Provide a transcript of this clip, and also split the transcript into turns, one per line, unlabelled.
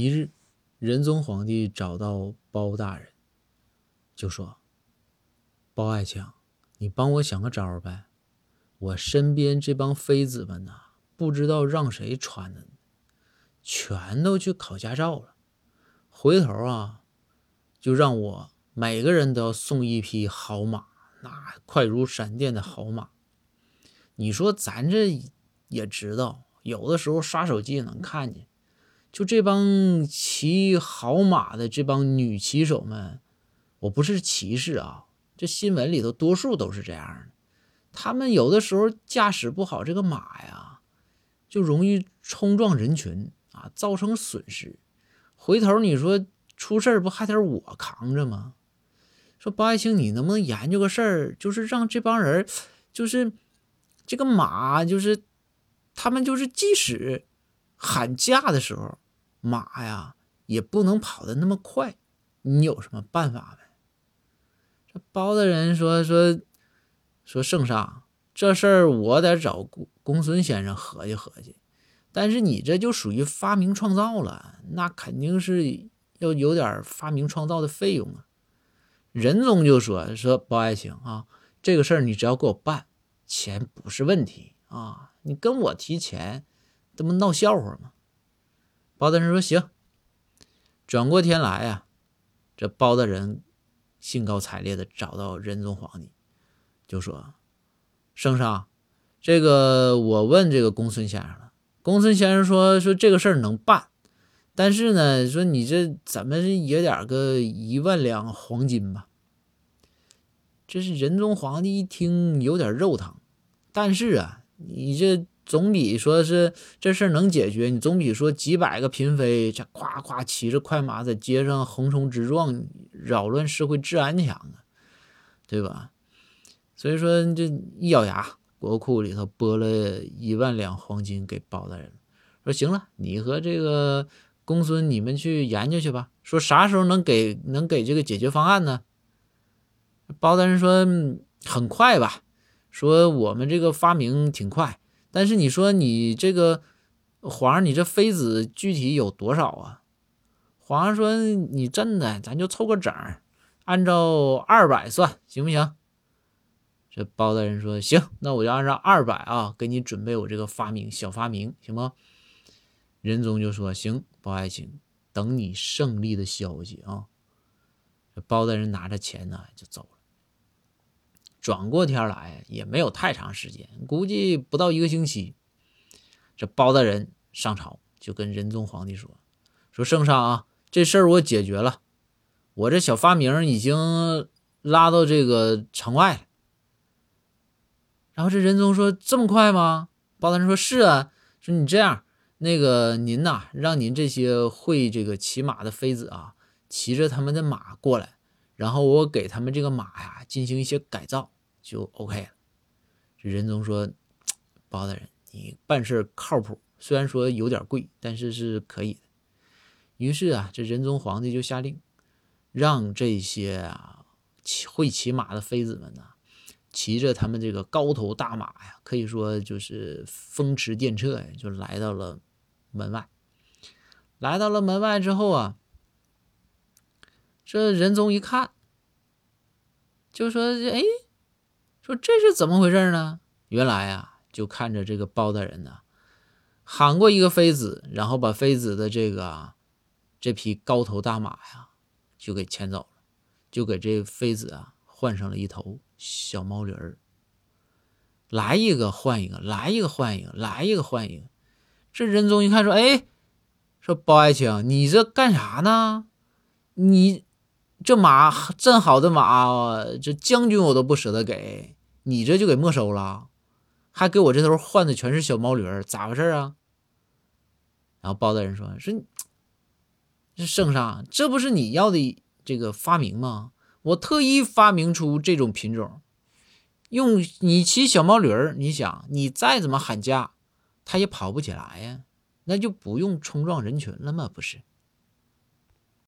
一日，仁宗皇帝找到包大人，就说：“包爱卿，你帮我想个招儿呗。我身边这帮妃子们呐，不知道让谁传的，全都去考驾照了。回头啊，就让我每个人都要送一匹好马，那快如闪电的好马。你说咱这也知道，有的时候刷手机也能看见。”就这帮骑好马的这帮女骑手们，我不是歧视啊，这新闻里头多数都是这样的。他们有的时候驾驶不好这个马呀，就容易冲撞人群啊，造成损失。回头你说出事儿不还得我扛着吗？说包爱卿，你能不能研究个事儿，就是让这帮人，就是这个马，就是他们就是即使。喊价的时候，马呀也不能跑得那么快，你有什么办法没？这包大人说说说圣上，这事儿我得找公公孙先生合计合计。但是你这就属于发明创造了，那肯定是要有点发明创造的费用啊。仁宗就说说包爱卿啊，这个事儿你只要给我办，钱不是问题啊，你跟我提钱。这不闹笑话吗？包大人说：“行。”转过天来呀，这包大人兴高采烈的找到仁宗皇帝，就说：“圣上，这个我问这个公孙先生了。公孙先生说说这个事儿能办，但是呢，说你这怎么也得个一万两黄金吧？”这是仁宗皇帝一听有点肉疼，但是啊，你这。总比说是这事儿能解决，你总比说几百个嫔妃这夸夸骑着快马在街上横冲直撞，扰乱社会治安强啊，对吧？所以说这一咬牙，国库里头拨了一万两黄金给包大人，说行了，你和这个公孙你们去研究去吧。说啥时候能给能给这个解决方案呢？包大人说很快吧，说我们这个发明挺快。但是你说你这个皇上，你这妃子具体有多少啊？皇上说你真的，咱就凑个整，按照二百算行不行？这包大人说行，那我就按照二百啊，给你准备我这个发明小发明，行吗？仁宗就说行，包爱卿，等你胜利的消息啊。这包大人拿着钱呢就走了。转过天来也没有太长时间，估计不到一个星期，这包大人上朝就跟仁宗皇帝说：“说圣上啊，这事儿我解决了，我这小发明已经拉到这个城外了。”然后这仁宗说：“这么快吗？”包大人说：“是啊，说你这样，那个您呐，让您这些会这个骑马的妃子啊，骑着他们的马过来。”然后我给他们这个马呀进行一些改造，就 OK 了。这仁宗说：“包大人，你办事靠谱，虽然说有点贵，但是是可以的。”于是啊，这仁宗皇帝就下令，让这些啊骑会骑马的妃子们呢，骑着他们这个高头大马呀，可以说就是风驰电掣呀，就来到了门外。来到了门外之后啊。这仁宗一看，就说：“哎，说这是怎么回事呢？原来啊，就看着这个包大人呢，喊过一个妃子，然后把妃子的这个这匹高头大马呀，就给牵走了，就给这妃子啊换上了一头小毛驴儿。来一个换一个，来一个换一个，来一个换一个。这仁宗一看，说：哎，说包爱卿，你这干啥呢？你。”这马这好的马，这将军我都不舍得给你，这就给没收了，还给我这头换的全是小毛驴，咋回事啊？然后包大人说：“说这圣上，这不是你要的这个发明吗？我特意发明出这种品种，用你骑小毛驴儿，你想你再怎么喊价，它也跑不起来呀，那就不用冲撞人群了吗？不是？”